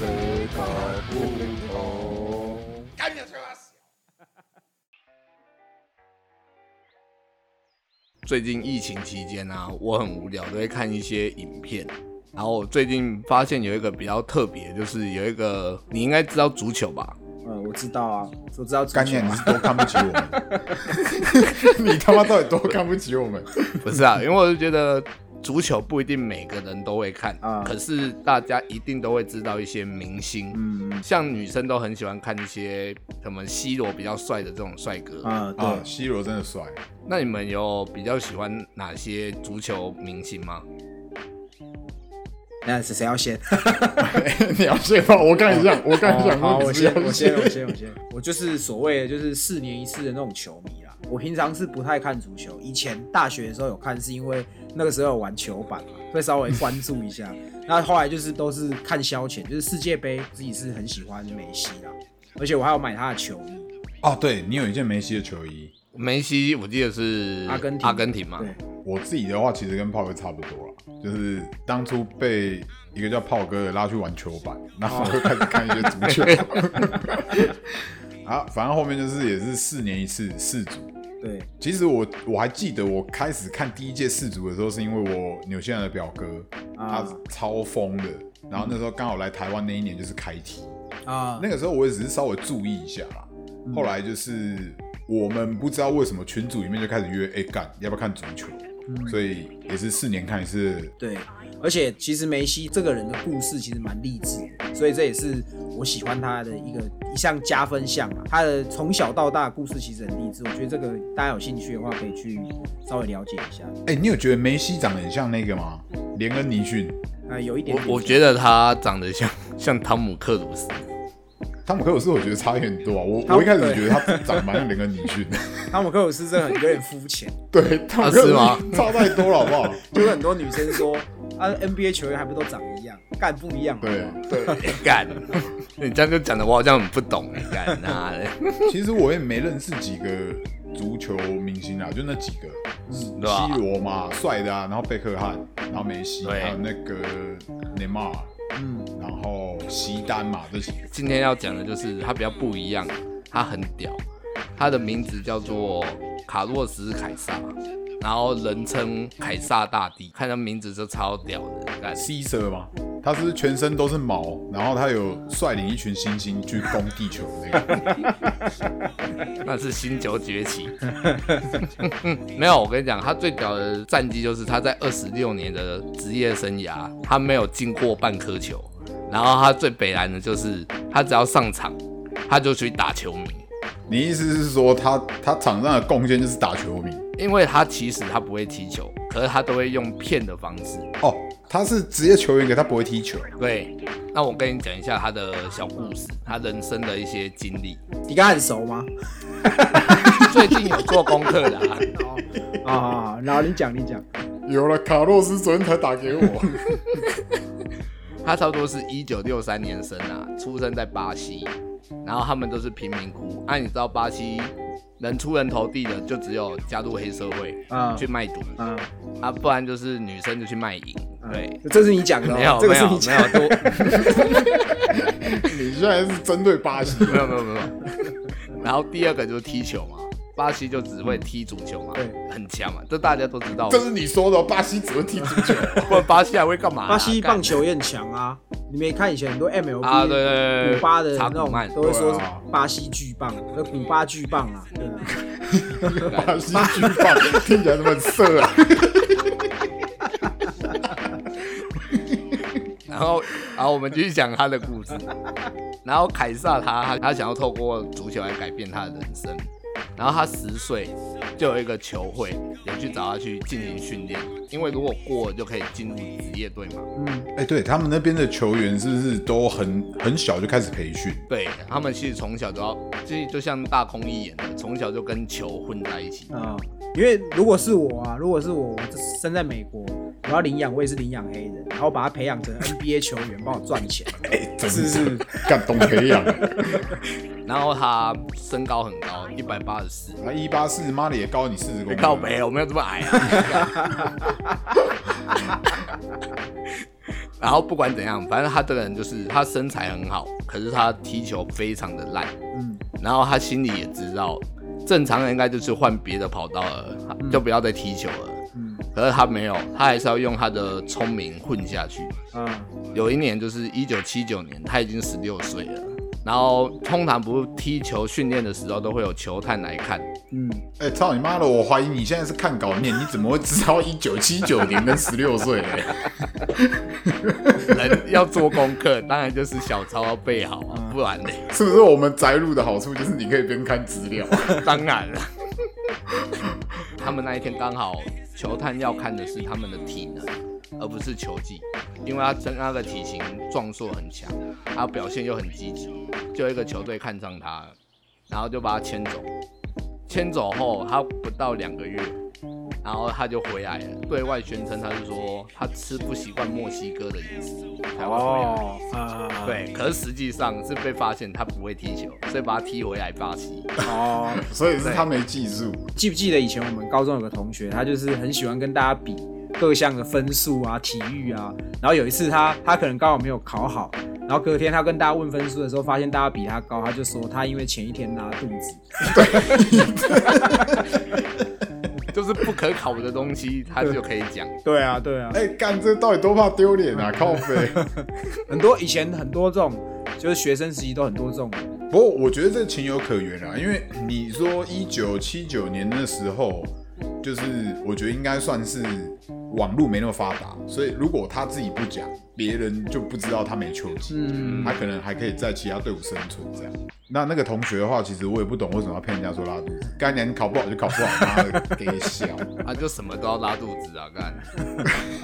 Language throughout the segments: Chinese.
的搞不懂。最近疫情期间啊，我很无聊，都会看一些影片。然后我最近发现有一个比较特别，就是有一个你应该知道足球吧？嗯，我知道啊，我知道足球干念你啊是多看不起我们，你他妈到底多看不起我们？不是啊，因为我就觉得足球不一定每个人都会看，啊可是大家一定都会知道一些明星，嗯像女生都很喜欢看一些什么 C 罗比较帅的这种帅哥。啊，对，啊，C 罗真的帅，那你们有比较喜欢哪些足球明星吗？那是谁要先？你要先吗，我刚才想，我刚才想好，我先，我先，我先，我先。我就是所谓的就是四年一次的那种球迷啦。我平常是不太看足球，以前大学的时候有看，是因为那个时候有玩球板嘛，会稍微关注一下。那后来就是都是看消遣，就是世界杯自己是很喜欢梅西啦，而且我还有买他的球衣。哦，对你有一件梅西的球衣，梅西我记得是阿根廷阿根廷嘛，对，我自己的话其实跟炮哥差不多了，就是当初被一个叫炮哥的拉去玩球板，然后开始看一些足球。啊，反正后面就是也是四年一次世足。对，其实我我还记得我开始看第一届世足的时候，是因为我纽西兰的表哥啊。他超疯的，然后那时候刚好来台湾那一年就是开踢，啊，那个时候我也只是稍微注意一下啦。后来就是我们不知道为什么群组里面就开始约，哎、干要不要看足球？所以也是四年看一次。对，而且其实梅西这个人的故事其实蛮励志的，所以这也是我喜欢他的一个一项加分项啊。他的从小到大的故事其实很励志，我觉得这个大家有兴趣的话可以去稍微了解一下。哎、你有觉得梅西长得很像那个吗？连恩尼逊，啊，有一点点我我觉得他长得像 像汤姆克鲁斯，汤姆克鲁斯我觉得差有点多啊。我我一开始觉得他长得蛮像连恩尼逊的，汤姆克鲁斯真的很有点肤浅，对，汤姆克鲁是吗斯差太多了，好不好？就是很多女生说啊，NBA 球员还不都长一样，干不一样对。对，干，你这样就讲的我好像很不懂。哎，干那的，其实我也没认识几个足球明星啊，就那几个，C 罗嘛，帅的啊，然后贝克汉，然后梅西，对。还有那个内马尔，嗯，然后席丹嘛，这几个。今天要讲的就是他比较不一样，他很屌，他的名字叫做卡洛斯凯撒，然后人称凯撒大帝，看他名字就超屌的，干 C 蛇嘛，他是全身都是毛，然后他有率领一群猩猩去攻地球的那个。那是星球崛起。没有，我跟你讲，他最屌的战绩就是他在二十六年的职业生涯，他没有进过半颗球。然后他最北蓝的就是，他只要上场，他就去打球迷，你意思是说他他场上的贡献就是打球迷？因为他其实他不会踢球，可是他都会用骗的方式。哦，他是职业球员，可他不会踢球。对，那我跟你讲一下他的小故事，他人生的一些经历。你跟他很熟吗？最近有做功课的、啊，啊啊，然后你讲，你讲，有了，卡洛斯昨天才打给我。他差不多是一九六三年生啊，出生在巴西，然后他们都是贫民窟。啊，你知道巴西能出人头地的就只有加入黑社会啊去卖毒啊，啊，不然就是女生就去卖淫。对，这是你讲的哦，没有这个没有没是你讲的。有多 你现在是针对巴西？没有没有没有。然后第二个就是踢球嘛，巴西就只会踢足球嘛对，很强嘛，这大家都知道。这是你说的哦，巴西只会踢足球。不然巴西还会干嘛啊？巴西棒球也很强啊！你没看以前很多 MLB 啊，对对对对，古巴的查那种都会说巴西巨棒，那古巴巨棒啊，巴西巨棒听起来那么色啊！然后，然后我们继续讲他的故事。然后凯撒他他他想要透过足球来改变他的人生。然后他十岁就有一个球会有去找他去进行训练，因为如果过了就可以进入职业队嘛。嗯，哎、对他们那边的球员是不是都很很小就开始培训？对他们其实从小就要，其实就像大空一演的，从小就跟球混在一起。嗯，因为如果是我啊，如果是我，我生在美国，我要领养，我也是领养黑人，然后把他培养成 NBA 球员，帮我赚钱。哎、真是是的干懂培养。然后他身高很高，一百八十四。他一八四，妈的也高你四十公分。靠北，我没有这么矮啊。然后不管怎样，反正他这个人就是他身材很好，可是他踢球非常的烂。嗯，然后他心里也知道，正常人应该就是换别的跑道了，就不要再踢球了。嗯可是他没有，他还是要用他的聪明混下去。嗯有一年就是一九七九年，他已经十六岁了。然后通常不是踢球训练的时候都会有球探来看，嗯，哎、操你妈的！我怀疑你现在是看稿念，你怎么会知道一九七九年跟十六岁嘞？人要做功课，当然就是小抄要背好啊，不然呢？是不是我们摘录的好处就是你可以边看资料？当然了，他们那一天刚好球探要看的是他们的体能，而不是球技，因为他真他的体型壮硕很强，他表现又很积极，就一个球队看上他，然后就把他牵走。牵走后，他不到两个月，然后他就回来了，对外宣称他是说他吃不习惯墨西哥的饮食，台湾回来。对，可是实际上是被发现他不会踢球，所以把他踢回来巴西。哦，所以是他没记住。记不记得以前我们高中有个同学，他就是很喜欢跟大家比各项的分数啊、体育啊。然后有一次他他可能刚好没有考好，然后隔天他跟大家问分数的时候，发现大家比他高，他就说他因为前一天拉肚子。就是不可考的东西，他就可以讲。对啊，对啊，哎、干这到底多怕丢脸啊！靠背。很多以前很多这种就是学生时期都很多这种，不过我觉得这情有可原啊，因为你说一九七九年的时候，就是我觉得应该算是网络没那么发达，所以如果他自己不讲，别人就不知道他没球技，嗯他可能还可以在其他队伍生存这样。那那个同学的话，其实我也不懂为什么要骗人家说拉肚子，干年考不好就考不好，妈的给笑。他 就什么都要拉肚子啊！干，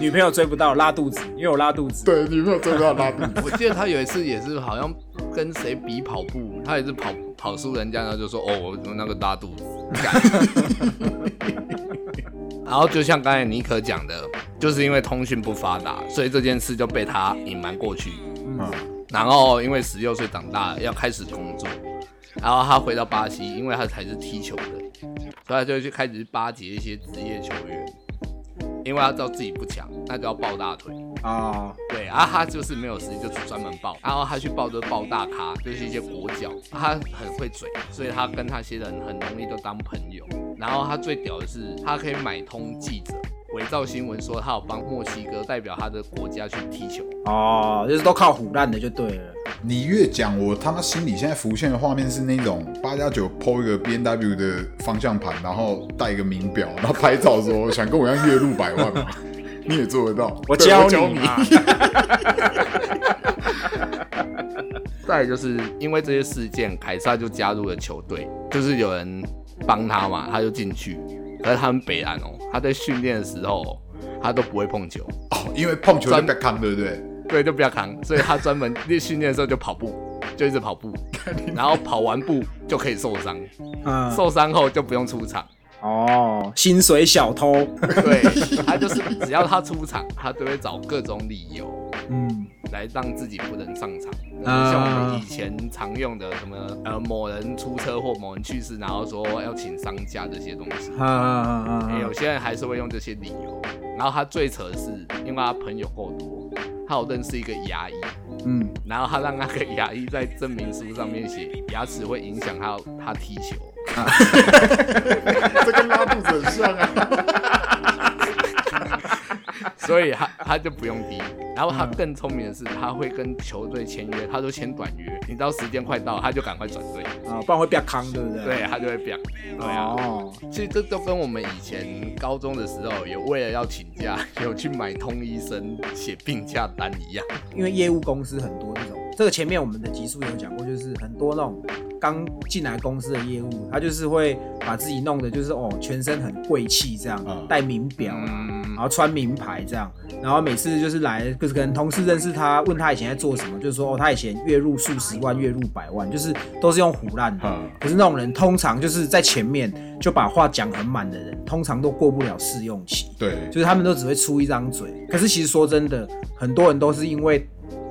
女朋友追不到拉肚子，因为我拉肚子。对，女朋友追不到拉肚子。我记得他有一次也是好像跟谁比跑步，他也是跑跑输人家，然后就说哦，我那个拉肚子。干然后就像刚才尼可讲的，就是因为通讯不发达，所以这件事就被他隐瞒过去。嗯，然后因为十六岁长大了，要开始工作，然后他回到巴西，因为他才是踢球的，所以他就去开始巴结一些职业球员，因为他知道自己不强，那就要抱大腿。啊，对，啊，他就是没有时间，就专门抱，然后他去抱就抱大咖，就是一些国脚，他很会嘴，所以他跟那些人很容易就当朋友。然后他最屌的是，他可以买通记者，伪造新闻说他有帮墨西哥代表他的国家去踢球。哦，就是都靠虎烂的就对了。你越讲，我他妈心里现在浮现的画面是那种八加九 PO 一个 B N W 的方向盘，然后带一个名表，然后拍照说想跟我一样月入百万吗？你也做得到，我教教你嘛。再来就是因为这些事件，凯撒就加入了球队，就是有人帮他嘛，他就进去。可是他们北岸哦，他在训练的时候，他都不会碰球，哦，因为碰球就被扛，对不对？对，就不要扛，所以他专门练训练的时候就跑步，就一直跑步，然后跑完步就可以受伤，嗯，受伤后就不用出场。哦，薪水小偷。对 他就是只要他出场，他都会找各种理由嗯，来让自己不能上场，像我们以前常用的什么呃某人出车祸、某人去世，然后说要请丧假这些东西。嗯嗯嗯欸有些人还是会用这些理由。然后他最扯的是，因为他朋友够多，他有认识一个牙医，嗯，然后他让那个牙医在证明书上面写牙齿会影响他他踢球。这跟拉肚子很像啊。所以他他就不用低。然后他更聪明的是，他会跟球队签约，他都签短约。你到时间快到，他就赶快转队，啊，不然会变康，对不对？对他就会变。对啊，哦，其实这都跟我们以前高中的时候，有为了要请假，有去买通医生写病假单一样。因为业务公司很多那种，这个前面我们的集数有讲过，就是很多那种刚进来公司的业务，他就是会把自己弄的就是哦，全身很贵气这样嗯，戴名表然后穿名牌这样，然后每次就是来，就是可能同事认识他，问他以前在做什么，就是说哦，他以前月入数十万，月入百万，就是都是用胡烂的。嗯可是那种人通常就是在前面就把话讲很满的人，通常都过不了试用期。对，就是他们都只会出一张嘴。可是其实说真的，很多人都是因为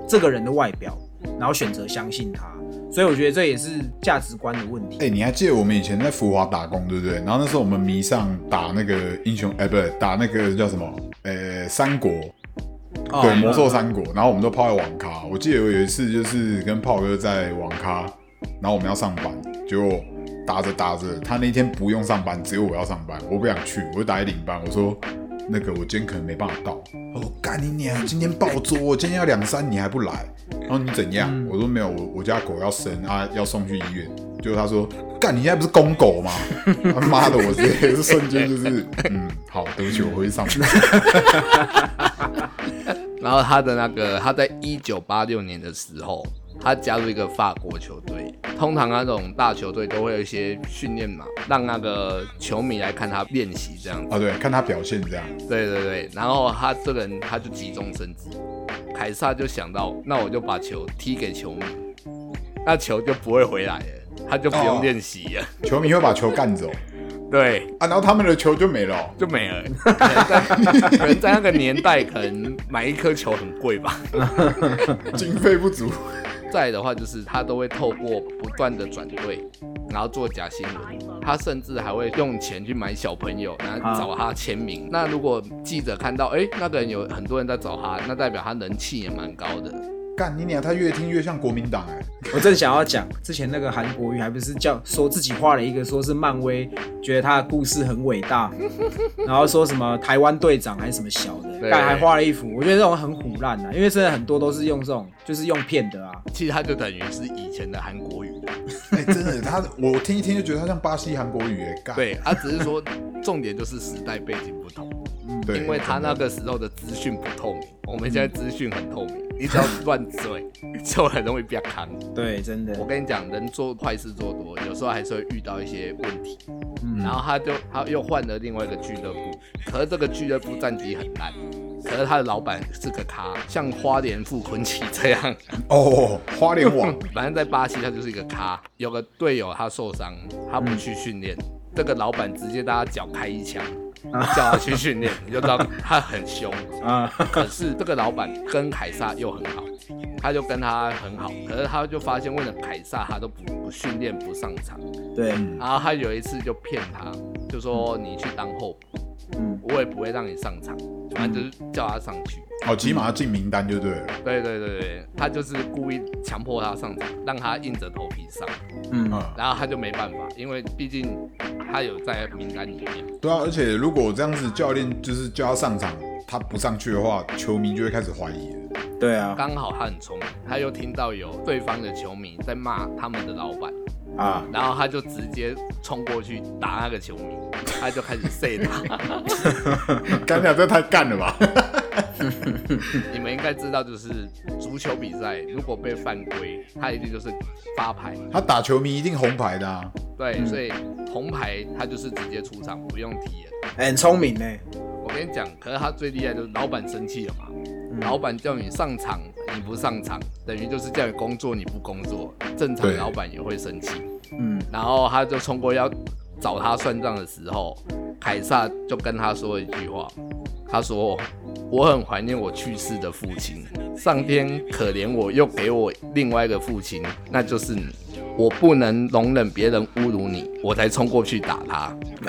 这个人的外表，然后选择相信他。所以我觉得这也是价值观的问题。哎、你还记得我们以前在福华打工，对不对？然后那时候我们迷上打那个英雄，哎、不对，打那个叫什么？呃、三国。对，哦魔兽三国，然后我们都泡在网咖。我记得我有一次就是跟炮哥在网咖，然后我们要上班，结果打着打着，他那天不用上班，只有我要上班，我不想去，我就打一领班，我说那个我今天可能没办法到。哦干你娘，今天爆桌，我今天要两三，你还不来？你怎样？我说没有，我我家狗要生啊，要送去医院。结果他说干，你现在不是公狗吗？他妈的，我直接是瞬间就是嗯，好，对不起，我回去上去。然后他的那个，他在一九八六年的时候，他加入一个法国球队。通常那种大球队都会有一些训练嘛，让那个球迷来看他练习这样子。啊，对，看他表现这样。对对对，然后他这个人他就急中生智，凯撒就想到，那我就把球踢给球迷，那球就不会回来了，他就不用哦练习了。球迷会把球干走对，啊，然后他们的球就没了哦、就没了。可能在那个年代，可能买一颗球很贵吧。经费不足。再的话，就是他都会透过不断的转队，然后做假新闻。他甚至还会用钱去买小朋友，然后找他签名。那如果记者看到，哎、那个人有很多人在找他，那代表他人气也蛮高的。干你娘！他越听越像国民党哎、我正想要讲，之前那个韩国瑜还不是叫说自己画了一个，说是漫威，觉得他的故事很伟大，然后说什么台湾队长还是什么小的，对但还画了一幅，我觉得这种很虎烂啊，因为现在很多都是用这种，就是用骗的啊。其实他就等于是以前的韩国语，哎、真的，他我听一听就觉得他像巴西韩国语哎、干对他只是说重点就是时代背景不同，对，因为他那个时候的资讯不透明，我们现在资讯很透明，你只要乱嘴 就很容易被坑。对，真的我，跟你讲，人做坏事做多，有时候还是会遇到一些问题。嗯然后他就他又换了另外一个俱乐部，可是这个俱乐部战绩很烂，可是他的老板是个咖，像花莲富坤奇这样，哦，花莲网 反正在巴西他就是一个咖。有个队友他受伤，他不去训练，这个老板直接大家脚开一枪，叫他去训练，你就知道他很凶。啊，可是这个老板跟凯撒又很好，他就跟他很好，可是他就发现为了凯撒他都不不训练不上场，对，然后他有一次就骗他，就说你去当候补，嗯，我也不会让你上场，反正就是叫他上去。哦，起码要进名单就对了。对对对对，他就是故意强迫他上场，让他硬着头皮上，嗯，嗯，然后他就没办法，因为毕竟他有在名单里面。对啊，而且如果这样子教练就是叫他上场，他不上去的话，球迷就会开始怀疑了。对啊，刚好他很聪明，他又听到有对方的球迷在骂他们的老板，啊，然后他就直接冲过去打那个球迷，他就开始塞他。干你俩这太干了吧？你们应该知道，就是足球比赛如果被犯规，他一定就是发牌。他打球迷一定红牌的啊。对，所以红牌他就是直接出场，不用踢很聪明呢，我跟你讲，可是他最厉害就是老板生气了嘛，老板叫你上场，你不上场，等于就是叫你工作你不工作，正常老板也会生气。嗯，然后他就冲过要找他算账的时候，凯撒就跟他说一句话，他说：“我很怀念我去世的父亲，上天可怜我，又给我另外一个父亲，那就是你。我不能容忍别人侮辱你，我才冲过去打他。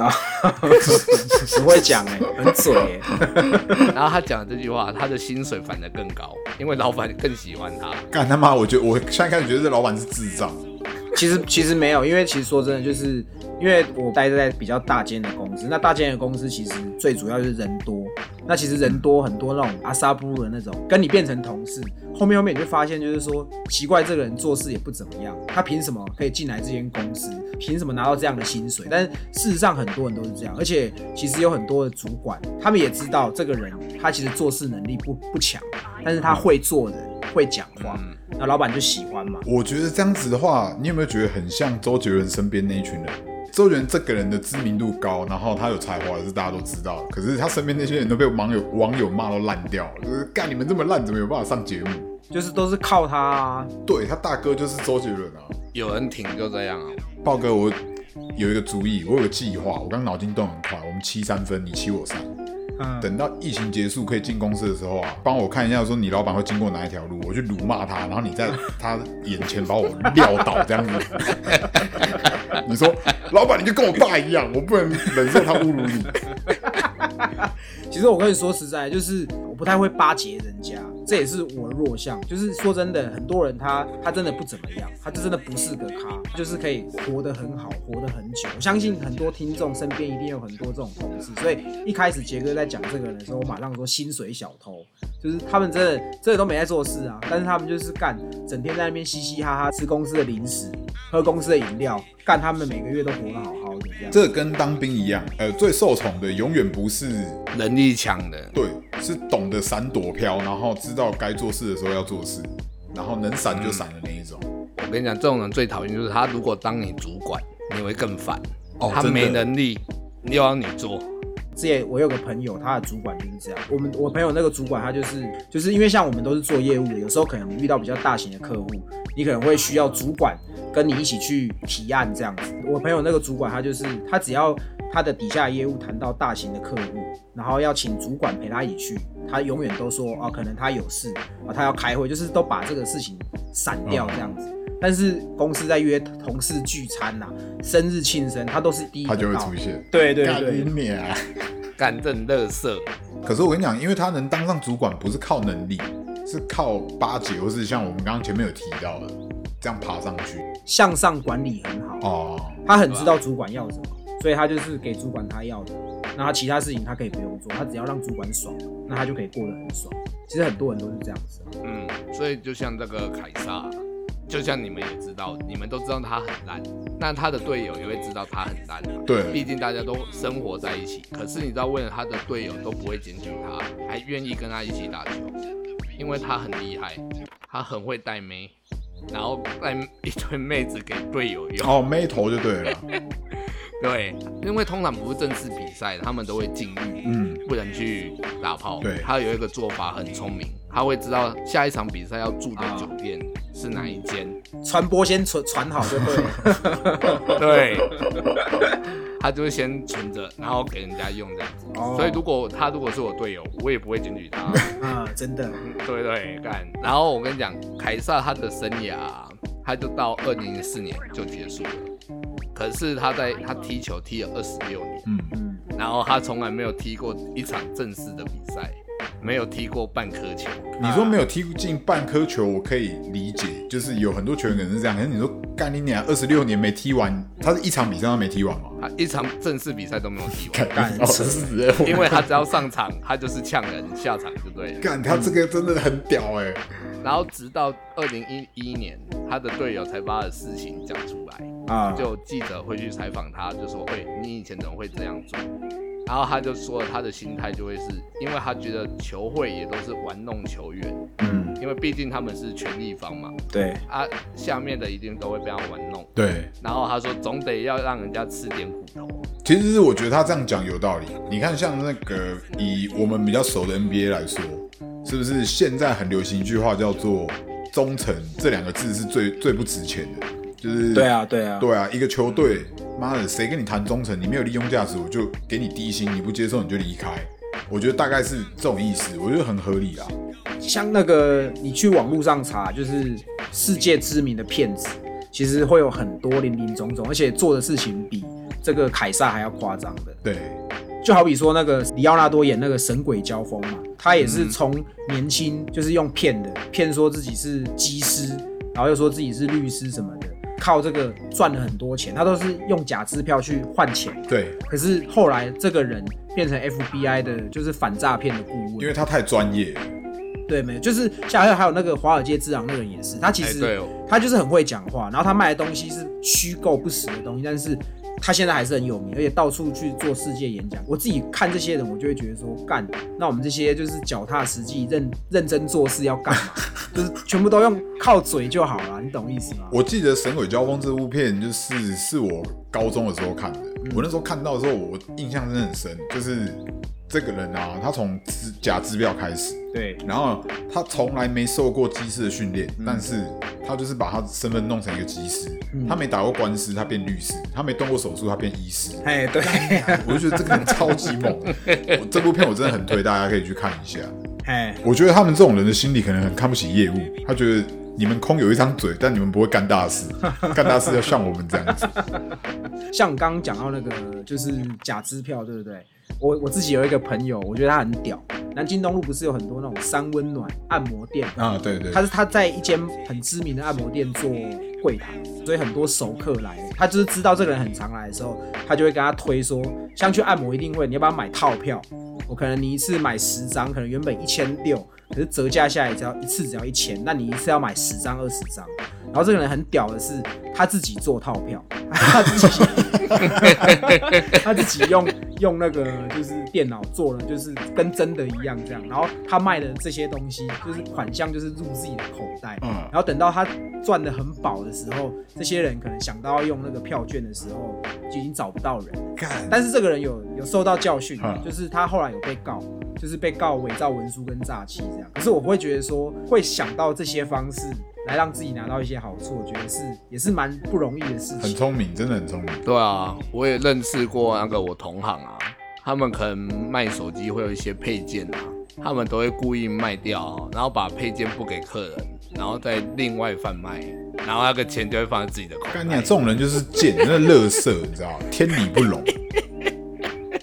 啊，很会讲哎，很嘴哎，然后他讲的这句话，他的薪水反而更高，因为老板更喜欢他。干他妈！我觉得我现在开始觉得这老板是智障。其实其实没有，因为其实说真的，就是因为我待在比较大间的公司，那大间的公司其实最主要就是人多，那其实人多很多那种阿萨布鲁的那种，跟你变成同事，后面后面你就发现就是说，奇怪，这个人做事也不怎么样，他凭什么可以进来这间公司？凭什么拿到这样的薪水？但事实上很多人都是这样，而且其实有很多的主管，他们也知道这个人他其实做事能力不不强，但是他会做人，会讲话，嗯那老板就喜欢嘛。我觉得这样子的话，你有没有觉得很像周杰伦身边那一群人？周杰伦这个人的知名度高，然后他有才华，是大家都知道。可是他身边那些人都被网友网友骂到烂掉了，就是干你们这么烂，怎么有办法上节目？就是都是靠他啊，对他大哥就是周杰伦啊。有人挺就这样啊。豹哥，我有一个主意，我有个计划，我刚脑筋动很快，我们七三分，你七我三。嗯，等到疫情结束可以进公司的时候啊，帮我看一下，说你老板会经过哪一条路，我去辱骂他，然后你在他眼前把我撂倒这样子。你说，老板你就跟我爸一样，我不能忍受他侮辱你。其实我跟你说实在，就是我不太会巴结人家，这也是我的弱项。就是说真的，很多人他他真的不怎么样，他就真的不是个咖，就是可以活得很好，活得很久。我相信很多听众身边一定有很多这种同事，所以一开始杰哥在讲这个人的时候，我马上说薪水小偷，就是他们真的真的都没在做事啊，但是他们就是干，整天在那边嘻嘻哈哈，吃公司的零食，喝公司的饮料，干他们每个月都活得好好的这样。这跟当兵一样，呃，最受宠的永远不是能力强的，对，是懂得闪躲飘，然后知道该做事的时候要做事，然后能闪就闪的那一种。我跟你讲，这种人最讨厌就是他如果当你主管，你会更烦。哦他没能力，又要你做，之前我有个朋友，他的主管就是这样。我们我朋友那个主管，他就是就是因为像我们都是做业务的，有时候可能遇到比较大型的客户，你可能会需要主管跟你一起去提案这样子。我朋友那个主管，他就是他只要他的底下业务谈到大型的客户，然后要请主管陪他一起去，他永远都说哦，可能他有事啊，他要开会，就是都把这个事情闪掉这样子。但是公司在约同事聚餐呐、生日庆生，他都是第一他就会出现。对对对干你，啊！干正乐色。可是我跟你讲，因为他能当上主管，不是靠能力，是靠巴结，或是像我们刚刚前面有提到的，这样爬上去。向上管理很好。哦，他很知道主管要什么，所以他就是给主管他要的。那他其他事情他可以不用做，他只要让主管爽，那他就可以过得很爽。其实很多人都是这样子啊。嗯，所以就像这个凯撒，就像你们也知道，你们都知道他很烂，那他的队友也会知道他很烂嘛。对毕竟大家都生活在一起。可是你知道，为了他的队友都不会检举他，还愿意跟他一起打球，因为他很厉害，他很会带妹，然后带一堆妹子给队友用。哦，妹头就对了。对，因为通常不是正式比赛，他们都会禁欲，嗯，不能去打炮。对他有一个做法很聪明，他会知道下一场比赛要住的酒店是哪一间。传播先传传好就对了。对，他就会先存着，然后给人家用这样子。哦所以如果他如果是我队友，我也不会检举他。啊，真的，对对，干。然后我跟你讲，凯撒他的生涯，他就到二零零四年就结束了。可是他在他踢球踢了二十六年，嗯，嗯，然后他从来没有踢过一场正式的比赛，没有踢过半颗球。你说没有踢进半颗球，我可以理解，就是有很多球员可能是这样。可是你说干你娘，二十六年没踢完，他是一场比赛都没踢完吗？他一场正式比赛都没有踢完，干，哦是的，因为他只要上场，他就是呛人，下场就对了。干他这个真的很屌哎、然后直到二零一一年，他的队友才把他的事情讲出来，啊，就有记者会去采访他，就说：“喂，你以前怎么会这样做？”然后他就说了他的心态就会是，因为他觉得球会也都是玩弄球员，嗯，因为毕竟他们是权力方嘛，对，啊，下面的一定都会被他玩弄。对，然后他说，总得要让人家吃点苦头。其实我觉得他这样讲有道理。你看，像那个以我们比较熟的 NBA 来说，是不是现在很流行一句话叫做“忠诚”这两个字是最最不值钱的？就是对啊，对啊，对啊，一个球队，妈的，谁跟你谈忠诚？你没有利用价值，我就给你低薪，你不接受你就离开。我觉得大概是这种意思，我觉得很合理啊。像那个你去网络上查，就是世界知名的骗子，其实会有很多林林总总，而且做的事情比这个凯撒还要夸张的。对，就好比说那个里奥纳多演那个《神鬼交锋》嘛，他也是从年轻就是用骗的，骗说自己是机师，然后又说自己是律师什么的，靠这个赚了很多钱，他都是用假支票去换钱。对，可是后来这个人变成 FBI 的，就是反诈骗的顾问。因为他太专业了。对，没有，就是像还有还有那个华尔街之狼那个人也是，他其实、欸哦他就是很会讲话，然后他卖的东西是虚构不实的东西，但是他现在还是很有名，而且到处去做世界演讲。我自己看这些人，我就会觉得说，干，那我们这些就是脚踏实地、认认真做事要干嘛？就是全部都用靠嘴就好了，你懂意思吗？我记得《神鬼交锋》这部片，就是是我高中的时候看的。我那时候看到的时候，我印象真的很深，就是这个人啊，他从支假支票开始，对，然后他从来没受过机师的训练，但是他就是把他身份弄成一个机师。他没打过官司，他变律师；他没动过手术，他变医师。哎，对，我就觉得这个人超级猛。我这部片我真的很推，大家可以去看一下。哎，我觉得他们这种人的心理可能很看不起业务，他觉得你们空有一张嘴，但你们不会干大事，干大事要像我们这样子。像刚刚讲到那个就是假支票，对不对？我我自己有一个朋友，我觉得他很屌，南京东路不是有很多那种三温暖按摩店？啊，对对，他是他在一间很知名的按摩店做柜台，所以很多熟客来，他就是知道这个人很常来的时候，他就会跟他推说，像去按摩一定会，你要不要买套票？我可能你一次买十张，可能原本一千六，可是折价下来只要一次只要一千，那你一次要买十张二十张。然后这个人很屌的是，他自己做套票，他自己 他自己用用那个就是电脑做了，就是跟真的一样这样。然后他卖的这些东西，就是款项就是入自己的口袋。嗯然后等到他赚的很饱的时候，这些人可能想到要用那个票券的时候，就已经找不到人。干，但是这个人有有受到教训嗯，就是他后来有被告，就是被告伪造文书跟诈欺这样。可是我会觉得说，会想到这些方式来让自己拿到一些好处，我觉得是也是蛮不容易的事情。很聪明，真的很聪明。对啊，我也认识过那个我同行啊，他们可能卖手机会有一些配件啊，他们都会故意卖掉，然后把配件不给客人，然后再另外贩卖，然后那个钱就会放在自己的口干你这。种人就是贱，那乐色，你知道吗？天理不容。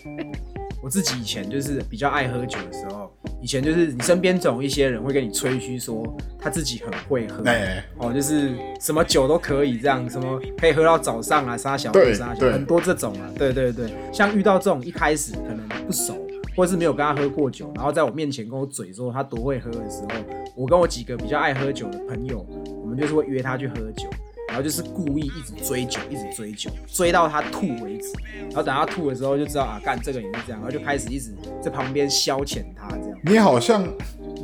我自己以前就是比较爱喝酒的时候，以前就是你身边总有一些人会跟你吹嘘说他自己很会喝，哎，哦，就是什么酒都可以这样，什么可以喝到早上啊，杀小对杀小，对很多这种啊，对对对，像遇到这种一开始可能不熟，或是没有跟他喝过酒，然后在我面前跟我嘴说他多会喝的时候，我跟我几个比较爱喝酒的朋友，我们就是会约他去喝酒。然后就是故意一直追酒，一直追酒，追到他吐为止。然后等他吐的时候，就知道啊，干这个也是这样，然后就开始一直在旁边消遣他这样。你好像，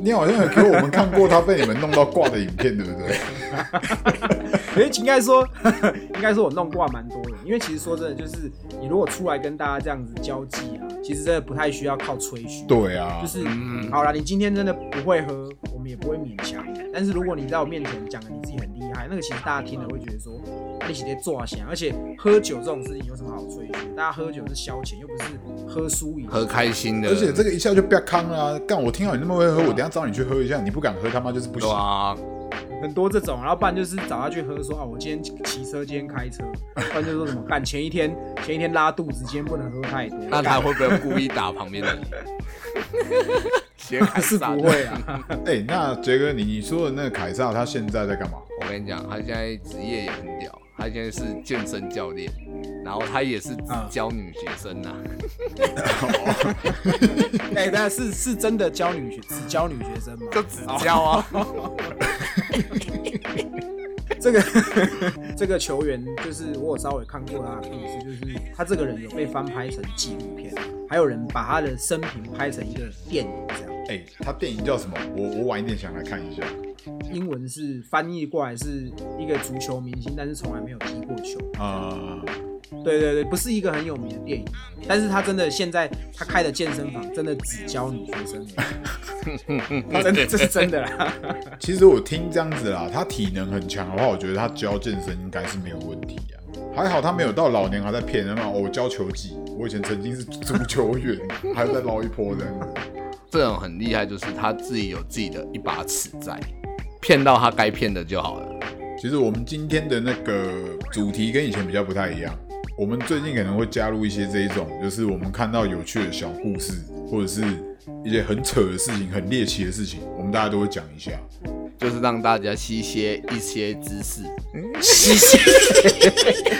你好像有给我们看过他被你们弄到挂的影片，对不对？哎，应该说，应该说我弄挂蛮多的，因为其实说真的，就是你如果出来跟大家这样子交际啊，其实真的不太需要靠吹嘘。对啊，就是嗯好了，你今天真的不会喝，我们也不会勉强你。但是如果你在我面前讲的你自己很那个其实大家听了会觉得说，啊，你写在做想，而且喝酒这种事情有什么好吹嘘？大家喝酒是消遣，又不是喝输赢。喝开心的，而且这个一下就不要康了啊！干，我听到你那么会喝，我等下找你去喝一下，你不敢喝，他妈就是不行。啊，很多这种，然后不然就是找他去喝，说啊，我今天骑车，今天开车，不然就说什么干前一天前一天拉肚子，今天不能喝太多。那他会不会故意打旁边的人？斜凯是撒不会啊，哎、那杰哥，你你说的那个凯撒，他现在在干嘛？我跟你讲，他现在职业也很屌，他现在是健身教练，然后他也是教女学生呐、哎，但是是真的教女学，只教女学生吗？就只教啊。这个 这个球员，就是我有稍微看过他的故事，就是他这个人有被翻拍成纪录片，还有人把他的生平拍成一个电影这样。哎、他电影叫什么？我我晚一点想来看一下。英文是翻译过来是一个足球明星，但是从来没有踢过球。啊、对对对，不是一个很有名的电影，但是他真的现在他开的健身房真的只教女学生 真的这是真的啦。其实我听这样子啦，他体能很强的话，我觉得他教健身应该是没有问题啊。还好他没有到老年还在骗人嘛。哦，我教球技，我以前曾经是足球员，还要再捞一波这样子。这种很厉害，就是他自己有自己的一把尺在，骗到他该骗的就好了。其实我们今天的那个主题跟以前比较不太一样，我们最近可能会加入一些这一种，就是我们看到有趣的小故事，或者是一些很扯的事情、很猎奇的事情，我们大家都会讲一下。就是让大家吸些一些知识，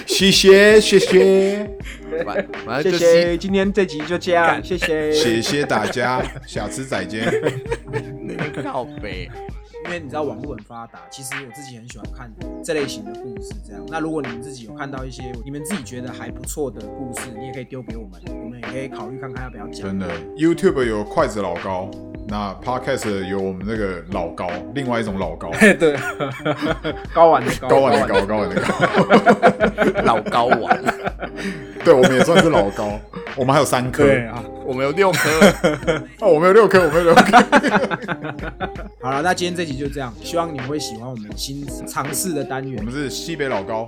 谢谢谢谢反正就吸谢，今天这集就这样，谢谢。谢谢大家，下次再见。靠背。因为你知道网络很发达，其实我自己很喜欢看这类型的故事。这样，那如果你们自己有看到一些你们自己觉得还不错的故事，你也可以丢给我们，我们也可以考虑看看要不要讲。真的，YouTube 有筷子老高，那 Podcast 有我们那个老高，另外一种老高，对，高玩的高，高玩的高，高玩的高。老高玩，对，我们也算是老高，我们还有三颗。对啊。我们有六颗，哦，我们有六颗，我们有六颗。好了，那今天这集就这样，希望你们会喜欢我们新尝试的单元我。们是西北老高，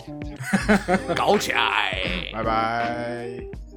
搞起来。拜拜。